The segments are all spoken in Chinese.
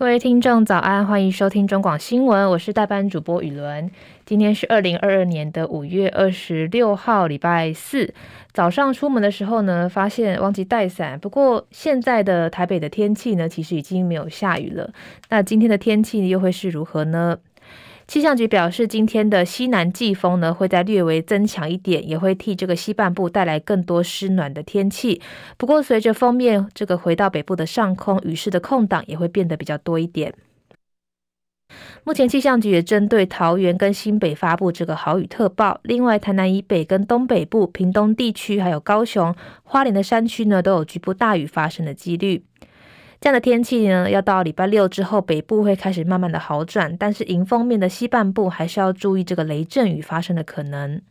各位听众早安，欢迎收听中广新闻，我是代班主播雨伦。今天是二零二二年的五月二十六号，礼拜四早上出门的时候呢，发现忘记带伞。不过现在的台北的天气呢，其实已经没有下雨了。那今天的天气又会是如何呢？气象局表示，今天的西南季风呢，会再略微增强一点，也会替这个西半部带来更多湿暖的天气。不过，随着锋面这个回到北部的上空，雨势的空档也会变得比较多一点。目前气象局也针对桃园跟新北发布这个豪雨特报，另外台南以北跟东北部、屏东地区还有高雄、花莲的山区呢，都有局部大雨发生的几率。这样的天气呢，要到礼拜六之后，北部会开始慢慢的好转，但是迎风面的西半部还是要注意这个雷阵雨发生的可能。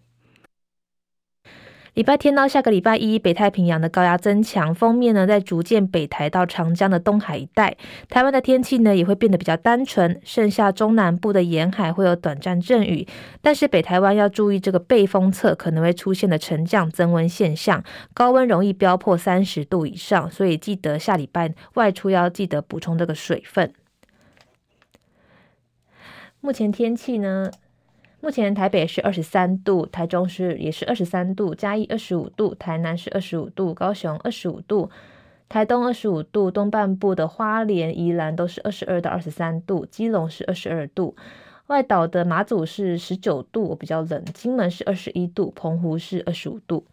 礼拜天到下个礼拜一，北太平洋的高压增强，锋面呢在逐渐北抬到长江的东海一带，台湾的天气呢也会变得比较单纯，剩下中南部的沿海会有短暂阵雨，但是北台湾要注意这个背风侧可能会出现的沉降增温现象，高温容易飙破三十度以上，所以记得下礼拜外出要记得补充这个水分。目前天气呢？目前台北是二十三度，台中是也是二十三度，嘉义二十五度，台南是二十五度，高雄二十五度，台东二十五度，东半部的花莲、宜兰都是二十二到二十三度，基隆是二十二度，外岛的马祖是十九度，我比较冷，金门是二十一度，澎湖是二十五度。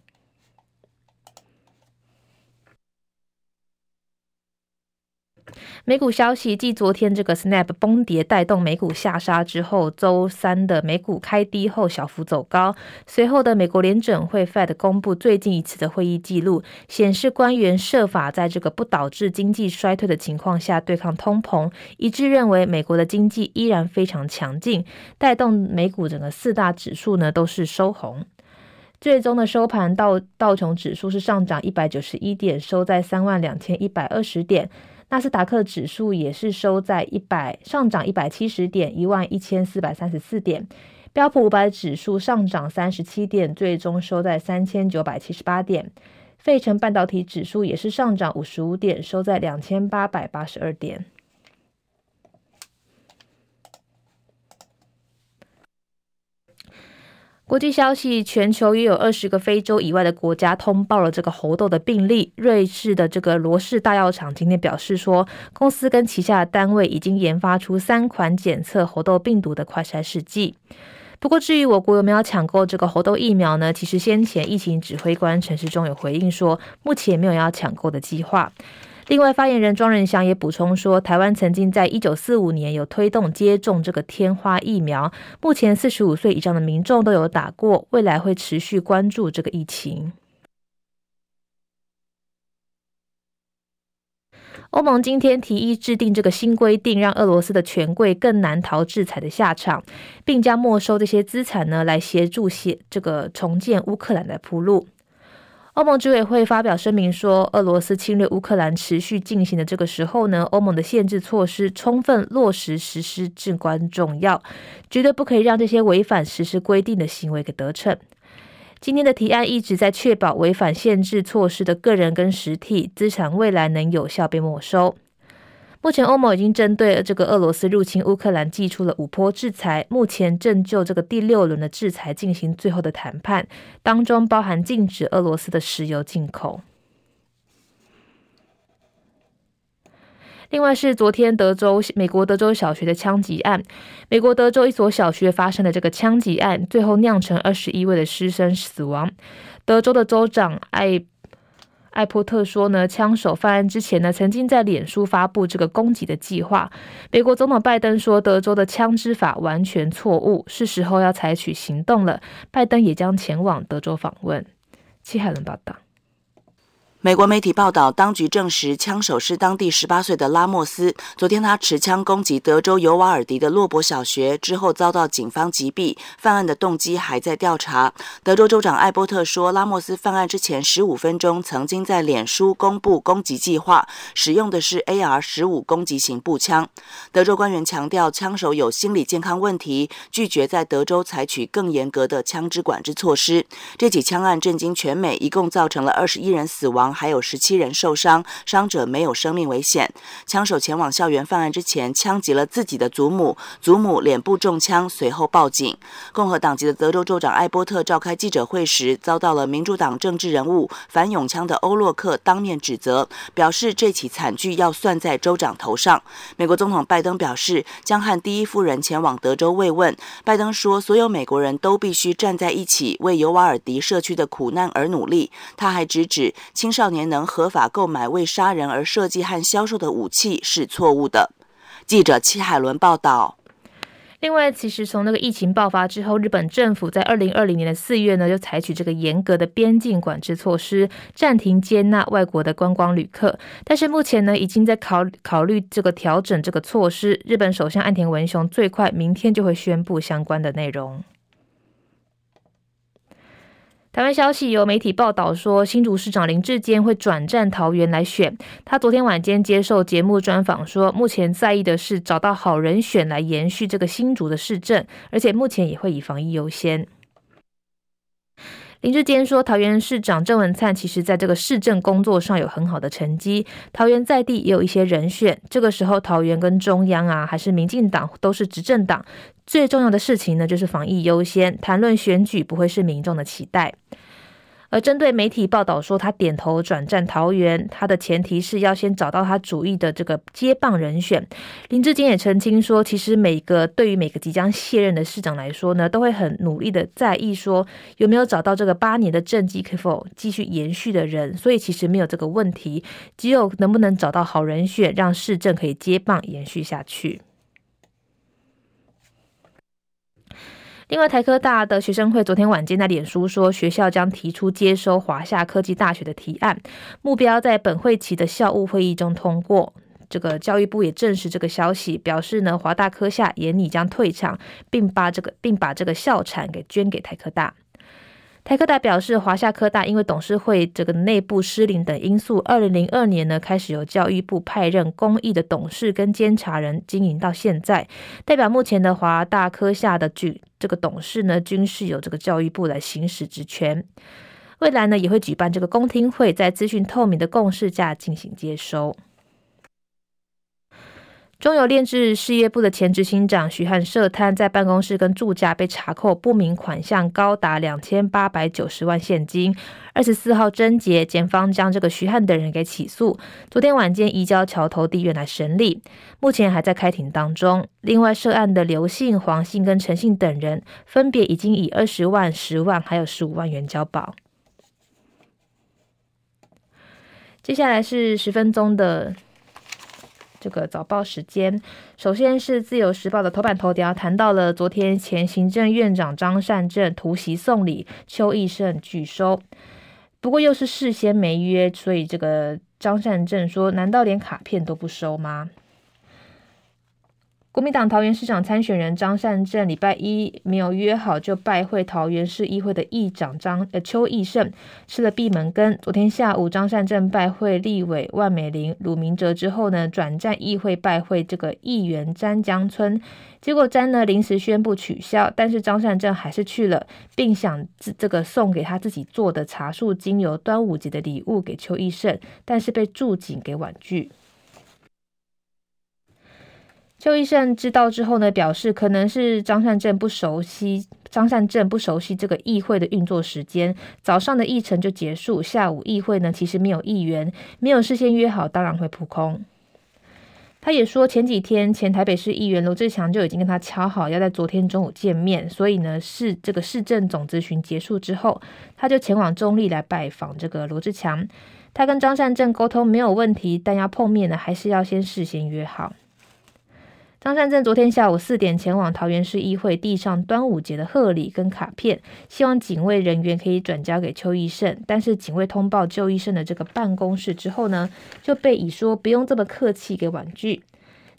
美股消息，继昨天这个 Snap 崩跌带动美股下杀之后，周三的美股开低后小幅走高。随后的美国联准会 Fed 公布最近一次的会议记录，显示官员设法在这个不导致经济衰退的情况下对抗通膨，一致认为美国的经济依然非常强劲，带动美股整个四大指数呢都是收红。最终的收盘道道琼指数是上涨一百九十一点，收在三万两千一百二十点。纳斯达克指数也是收在一百上涨一百七十点，一万一千四百三十四点。标普五百指数上涨三十七点，最终收在三千九百七十八点。费城半导体指数也是上涨五十五点，收在两千八百八十二点。国际消息：全球约有二十个非洲以外的国家通报了这个猴痘的病例。瑞士的这个罗氏大药厂今天表示说，公司跟旗下的单位已经研发出三款检测猴痘病毒的快筛试剂。不过，至于我国有没有抢购这个猴痘疫苗呢？其实先前疫情指挥官陈时中有回应说，目前没有要抢购的计划。另外，发言人庄人祥也补充说，台湾曾经在一九四五年有推动接种这个天花疫苗，目前四十五岁以上的民众都有打过，未来会持续关注这个疫情。欧盟今天提议制定这个新规定，让俄罗斯的权贵更难逃制裁的下场，并将没收这些资产呢，来协助协这个重建乌克兰的铺路。欧盟执委会发表声明说，俄罗斯侵略乌克兰持续进行的这个时候呢，欧盟的限制措施充分落实实施至关重要，绝对不可以让这些违反实施规定的行为给得逞。今天的提案一直在确保违反限制措施的个人跟实体资产未来能有效被没收。目前，欧盟已经针对这个俄罗斯入侵乌克兰祭出了五波制裁，目前正就这个第六轮的制裁进行最后的谈判，当中包含禁止俄罗斯的石油进口。另外是昨天德州美国德州小学的枪击案，美国德州一所小学发生的这个枪击案，最后酿成二十一位的师生死亡。德州的州长艾。艾伯特说呢，枪手犯案之前呢，曾经在脸书发布这个攻击的计划。美国总统拜登说，德州的枪支法完全错误，是时候要采取行动了。拜登也将前往德州访问。七海伦报道。美国媒体报道，当局证实枪手是当地十八岁的拉莫斯。昨天，他持枪攻击德州尤瓦尔迪的洛伯小学之后，遭到警方击毙。犯案的动机还在调查。德州州长艾波特说，拉莫斯犯案之前十五分钟曾经在脸书公布攻击计划，使用的是 AR 十五攻击型步枪。德州官员强调，枪手有心理健康问题，拒绝在德州采取更严格的枪支管制措施。这起枪案震惊全美，一共造成了二十一人死亡。还有十七人受伤，伤者没有生命危险。枪手前往校园犯案之前，枪击了自己的祖母，祖母脸部中枪，随后报警。共和党籍的德州州长艾波特召开记者会时，遭到了民主党政治人物反永枪的欧洛克当面指责，表示这起惨剧要算在州长头上。美国总统拜登表示，将和第一夫人前往德州慰问。拜登说，所有美国人都必须站在一起，为尤瓦尔迪社区的苦难而努力。他还直指青少少年能合法购买为杀人而设计和销售的武器是错误的。记者戚海伦报道。另外，其实从那个疫情爆发之后，日本政府在二零二零年的四月呢，就采取这个严格的边境管制措施，暂停接纳外国的观光旅客。但是目前呢，已经在考考虑这个调整这个措施。日本首相岸田文雄最快明天就会宣布相关的内容。台湾消息有媒体报道说，新竹市长林志坚会转战桃园来选。他昨天晚间接受节目专访说，目前在意的是找到好人选来延续这个新竹的市政，而且目前也会以防疫优先。林志坚说，桃园市长郑文灿其实在这个市政工作上有很好的成绩，桃园在地也有一些人选。这个时候，桃园跟中央啊，还是民进党都是执政党。最重要的事情呢，就是防疫优先，谈论选举不会是民众的期待。而针对媒体报道说他点头转战桃园，他的前提是要先找到他主意的这个接棒人选。林志坚也澄清说，其实每个对于每个即将卸任的市长来说呢，都会很努力的在意说有没有找到这个八年的政绩可否继续延续的人，所以其实没有这个问题，只有能不能找到好人选，让市政可以接棒延续下去。另外，台科大的学生会昨天晚间在脸书说，学校将提出接收华夏科技大学的提案，目标在本会期的校务会议中通过。这个教育部也证实这个消息，表示呢，华大科下也拟将退场，并把这个并把这个校产给捐给台科大。台科大表示，华夏科大因为董事会这个内部失灵等因素，二零零二年呢开始由教育部派任公益的董事跟监察人经营到现在，代表目前的华大科下的举这个董事呢均是由这个教育部来行使职权，未来呢也会举办这个公听会，在资讯透明的共识下进行接收。中油炼制事业部的前执行长徐汉涉贪，在办公室跟住家被查扣不明款项高达两千八百九十万现金。二十四号侦结，检方将这个徐汉等人给起诉。昨天晚间移交桥头地院来审理，目前还在开庭当中。另外涉案的刘姓、黄姓跟陈姓等人，分别已经以二十万、十万还有十五万元交保。接下来是十分钟的。这个早报时间，首先是自由时报的头版头条，谈到了昨天前行政院长张善政突袭送礼，邱毅胜拒收。不过又是事先没约，所以这个张善政说：“难道连卡片都不收吗？”国民党桃园市长参选人张善政礼拜一没有约好，就拜会桃园市议会的议长张呃邱义胜，吃了闭门羹。昨天下午，张善政拜会立委万美玲、鲁明哲之后呢，转战议会拜会这个议员詹江村。结果詹呢临时宣布取消，但是张善政还是去了，并想这个送给他自己做的茶树精油端午节的礼物给邱义胜，但是被驻警给婉拒。邱医生知道之后呢，表示可能是张善政不熟悉，张善政不熟悉这个议会的运作时间，早上的议程就结束，下午议会呢其实没有议员，没有事先约好，当然会扑空。他也说，前几天前台北市议员罗志强就已经跟他敲好要在昨天中午见面，所以呢，市这个市政总咨询结束之后，他就前往中立来拜访这个罗志强。他跟张善政沟通没有问题，但要碰面呢，还是要先事先约好。张善政昨天下午四点前往桃园市议会递上端午节的贺礼跟卡片，希望警卫人员可以转交给邱医生。但是警卫通报邱医生的这个办公室之后呢，就被以说不用这么客气给婉拒。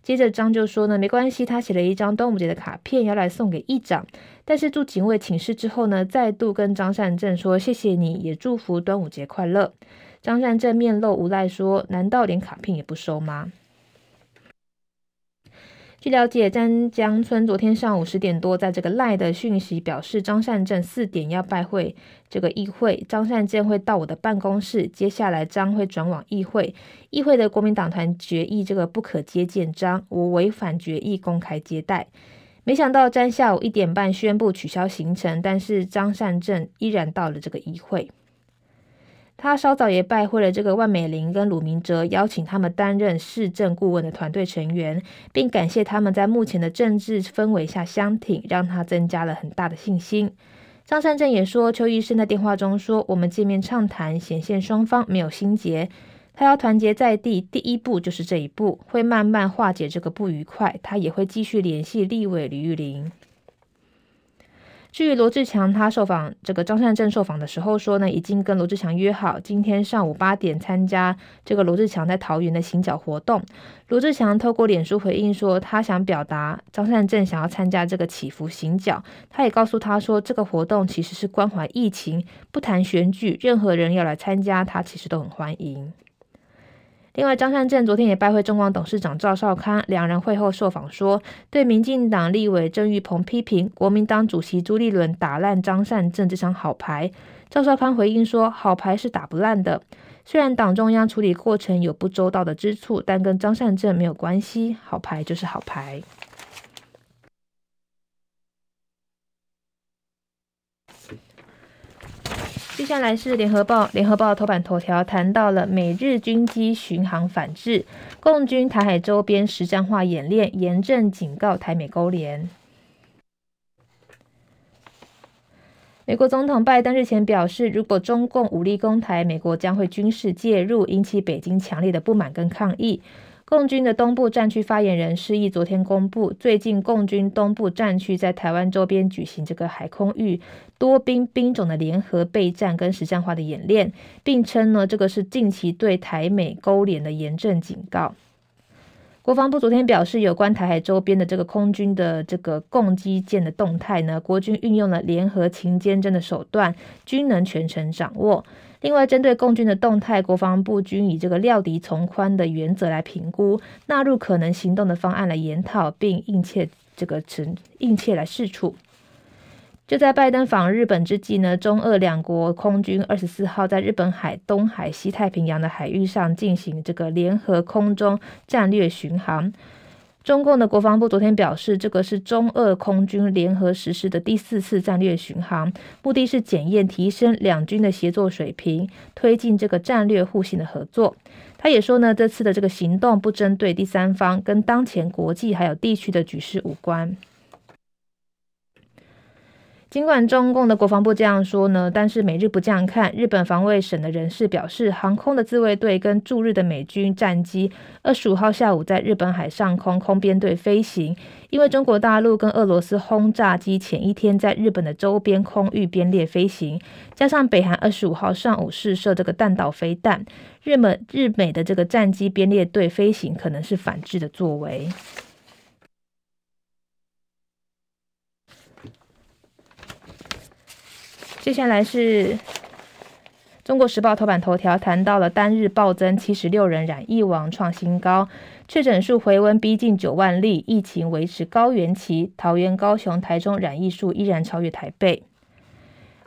接着张就说呢，没关系，他写了一张端午节的卡片要来送给议长。但是住警卫请示之后呢，再度跟张善政说谢谢你，也祝福端午节快乐。张善政面露无奈说，难道连卡片也不收吗？据了解，詹江村昨天上午十点多，在这个赖的讯息表示，张善政四点要拜会这个议会，张善政会到我的办公室，接下来将会转往议会。议会的国民党团决议这个不可接见张，我违反决议，公开接待。没想到詹下午一点半宣布取消行程，但是张善政依然到了这个议会。他稍早也拜会了这个万美玲跟鲁明哲，邀请他们担任市政顾问的团队成员，并感谢他们在目前的政治氛围下相挺，让他增加了很大的信心。张善政也说，邱医生在电话中说：“我们见面畅谈，显现双方没有心结。他要团结在地，第一步就是这一步，会慢慢化解这个不愉快。他也会继续联系立委吕玉玲。”至于罗志强，他受访这个张善政受访的时候说呢，已经跟罗志强约好，今天上午八点参加这个罗志强在桃园的行脚活动。罗志强透过脸书回应说，他想表达张善政想要参加这个祈福行脚，他也告诉他说，这个活动其实是关怀疫情，不谈选举，任何人要来参加，他其实都很欢迎。另外，张善政昨天也拜会中广董事长赵少康，两人会后受访说，对民进党立委郑运鹏批评国民党主席朱立伦打烂张善政这张好牌，赵少康回应说，好牌是打不烂的，虽然党中央处理过程有不周到的之处，但跟张善政没有关系，好牌就是好牌。接下来是联合报，联合报头版头条谈到了美日军机巡航反制，共军台海周边实战化演练，严正警告台美勾连。美国总统拜登日前表示，如果中共武力攻台，美国将会军事介入，引起北京强烈的不满跟抗议。共军的东部战区发言人示意昨天公布，最近共军东部战区在台湾周边举行这个海空域多兵兵种的联合备战跟实战化的演练，并称呢，这个是近期对台美勾连的严正警告。国防部昨天表示，有关台海周边的这个空军的这个共机舰的动态呢，国军运用了联合勤监侦的手段，均能全程掌握。另外，针对共军的动态，国防部均以这个料敌从宽的原则来评估，纳入可能行动的方案来研讨，并应切这个成应切来试处。就在拜登访日本之际呢，中俄两国空军二十四号在日本海、东海、西太平洋的海域上进行这个联合空中战略巡航。中共的国防部昨天表示，这个是中俄空军联合实施的第四次战略巡航，目的是检验提升两军的协作水平，推进这个战略互信的合作。他也说呢，这次的这个行动不针对第三方，跟当前国际还有地区的局势无关。尽管中共的国防部这样说呢，但是美日不这样看。日本防卫省的人士表示，航空的自卫队跟驻日的美军战机二十五号下午在日本海上空空编队飞行，因为中国大陆跟俄罗斯轰炸机前一天在日本的周边空域编列飞行，加上北韩二十五号上午试射这个弹道飞弹，日美日美的这个战机编列队飞行可能是反制的作为。接下来是《中国时报》头版头条，谈到了单日暴增七十六人染疫亡创新高，确诊数回温逼近九万例，疫情维持高原期。桃园、高雄、台中染疫数依然超越台北。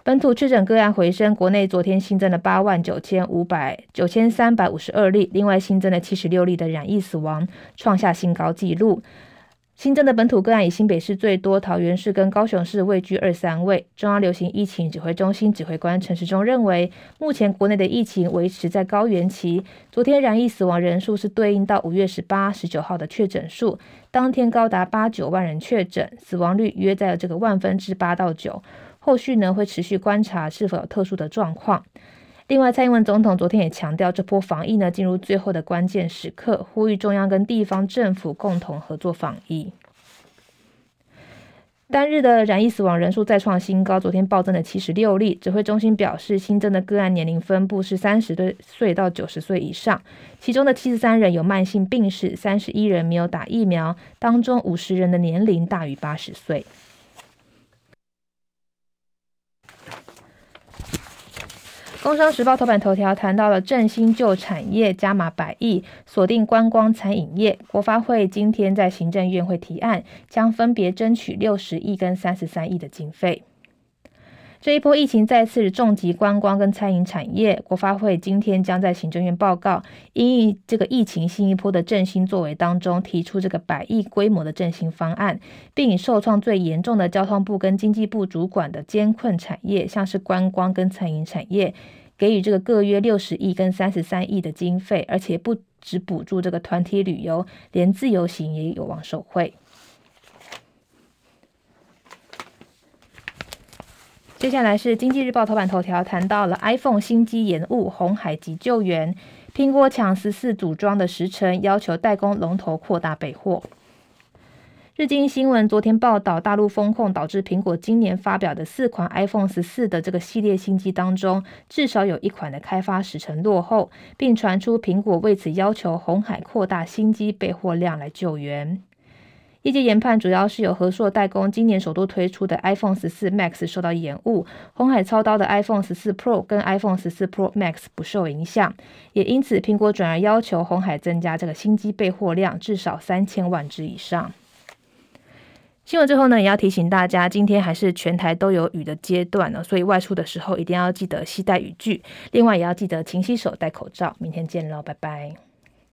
本土确诊个案回升，国内昨天新增了八万九千五百九千三百五十二例，另外新增了七十六例的染疫死亡，创下新高纪录。新增的本土个案以新北市最多，桃园市跟高雄市位居二三位。中央流行疫情指挥中心指挥官陈时中认为，目前国内的疫情维持在高原期。昨天染疫死亡人数是对应到五月十八、十九号的确诊数，当天高达八九万人确诊，死亡率约在这个万分之八到九。后续呢会持续观察是否有特殊的状况。另外，蔡英文总统昨天也强调，这波防疫呢进入最后的关键时刻，呼吁中央跟地方政府共同合作防疫。单日的染疫死亡人数再创新高，昨天暴增了七十六例。指挥中心表示，新增的个案年龄分布是三十岁到九十岁以上，其中的七十三人有慢性病史，三十一人没有打疫苗，当中五十人的年龄大于八十岁。工商时报头版头条谈到了振兴旧产业加码百亿，锁定观光餐饮业。国发会今天在行政院会提案，将分别争取六十亿跟三十三亿的经费。这一波疫情再次重击观光跟餐饮产业，国发会今天将在行政院报告，因这个疫情新一波的振兴作为当中，提出这个百亿规模的振兴方案，并以受创最严重的交通部跟经济部主管的艰困产业，像是观光跟餐饮产业，给予这个各约六十亿跟三十三亿的经费，而且不只补助这个团体旅游，连自由行也有望受惠。接下来是经济日报头版头条，谈到了 iPhone 新机延误，红海急救援，苹果抢十四组装的时程，要求代工龙头扩大备货。日经新闻昨天报道，大陆封控导致苹果今年发表的四款 iPhone 十四的这个系列新机当中，至少有一款的开发时程落后，并传出苹果为此要求红海扩大新机备货量来救援。业界研判，主要是有和硕代工今年首度推出的 iPhone 十四 Max 受到延误，鸿海操刀的 iPhone 十四 Pro 跟 iPhone 十四 Pro Max 不受影响，也因此苹果转而要求鸿海增加这个新机备货量至少三千万只以上。新闻最后呢，也要提醒大家，今天还是全台都有雨的阶段呢，所以外出的时候一定要记得携带雨具，另外也要记得勤洗手、戴口罩。明天见喽，拜拜。